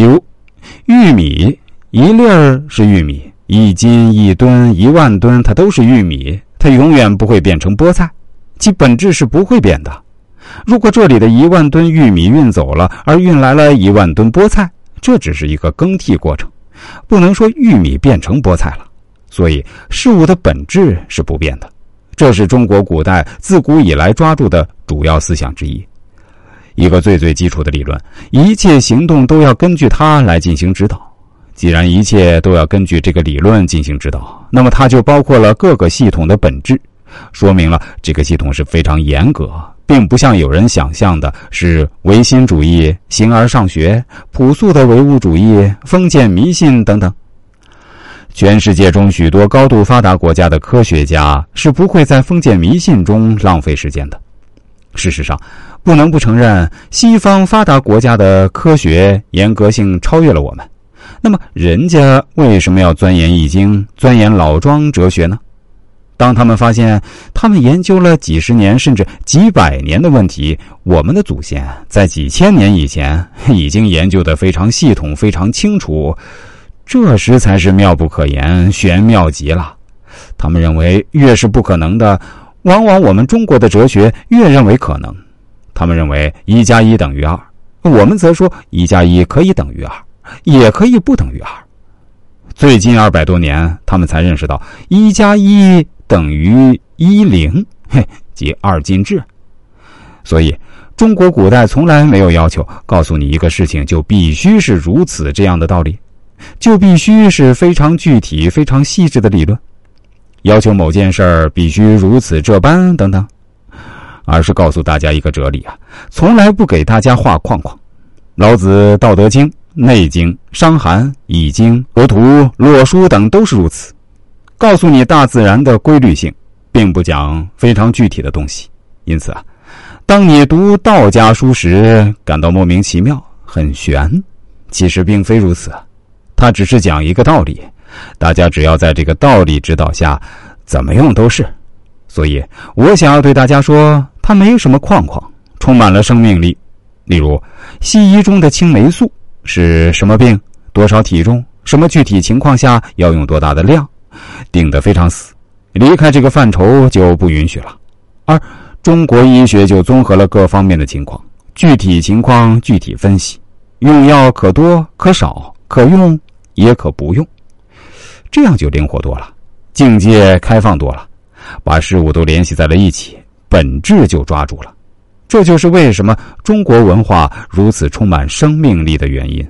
比如，玉米一粒儿是玉米，一斤、一吨、一万吨，它都是玉米，它永远不会变成菠菜，其本质是不会变的。如果这里的一万吨玉米运走了，而运来了一万吨菠菜，这只是一个更替过程，不能说玉米变成菠菜了。所以，事物的本质是不变的，这是中国古代自古以来抓住的主要思想之一，一个最最基础的理论。一切行动都要根据它来进行指导。既然一切都要根据这个理论进行指导，那么它就包括了各个系统的本质，说明了这个系统是非常严格，并不像有人想象的是唯心主义、形而上学、朴素的唯物主义、封建迷信等等。全世界中许多高度发达国家的科学家是不会在封建迷信中浪费时间的。事实上，不能不承认，西方发达国家的科学严格性超越了我们。那么，人家为什么要钻研易经、钻研老庄哲学呢？当他们发现他们研究了几十年甚至几百年的问题，我们的祖先在几千年以前已经研究的非常系统、非常清楚。这时才是妙不可言，玄妙极了。他们认为，越是不可能的，往往我们中国的哲学越认为可能。他们认为一加一等于二，我们则说一加一可以等于二，也可以不等于二。最近二百多年，他们才认识到一加一等于一零，嘿，即二进制。所以，中国古代从来没有要求告诉你一个事情就必须是如此这样的道理。就必须是非常具体、非常细致的理论，要求某件事儿必须如此这般等等，而是告诉大家一个哲理啊，从来不给大家画框框。老子《道德经》《内经》《伤寒》《易经》《河图》《洛书》等都是如此，告诉你大自然的规律性，并不讲非常具体的东西。因此啊，当你读道家书时，感到莫名其妙、很玄，其实并非如此。他只是讲一个道理，大家只要在这个道理指导下，怎么用都是。所以我想要对大家说，它没什么框框，充满了生命力。例如，西医中的青霉素是什么病、多少体重、什么具体情况下要用多大的量，定得非常死，离开这个范畴就不允许了。而中国医学就综合了各方面的情况，具体情况具体分析，用药可多可少，可用。也可不用，这样就灵活多了，境界开放多了，把事物都联系在了一起，本质就抓住了。这就是为什么中国文化如此充满生命力的原因。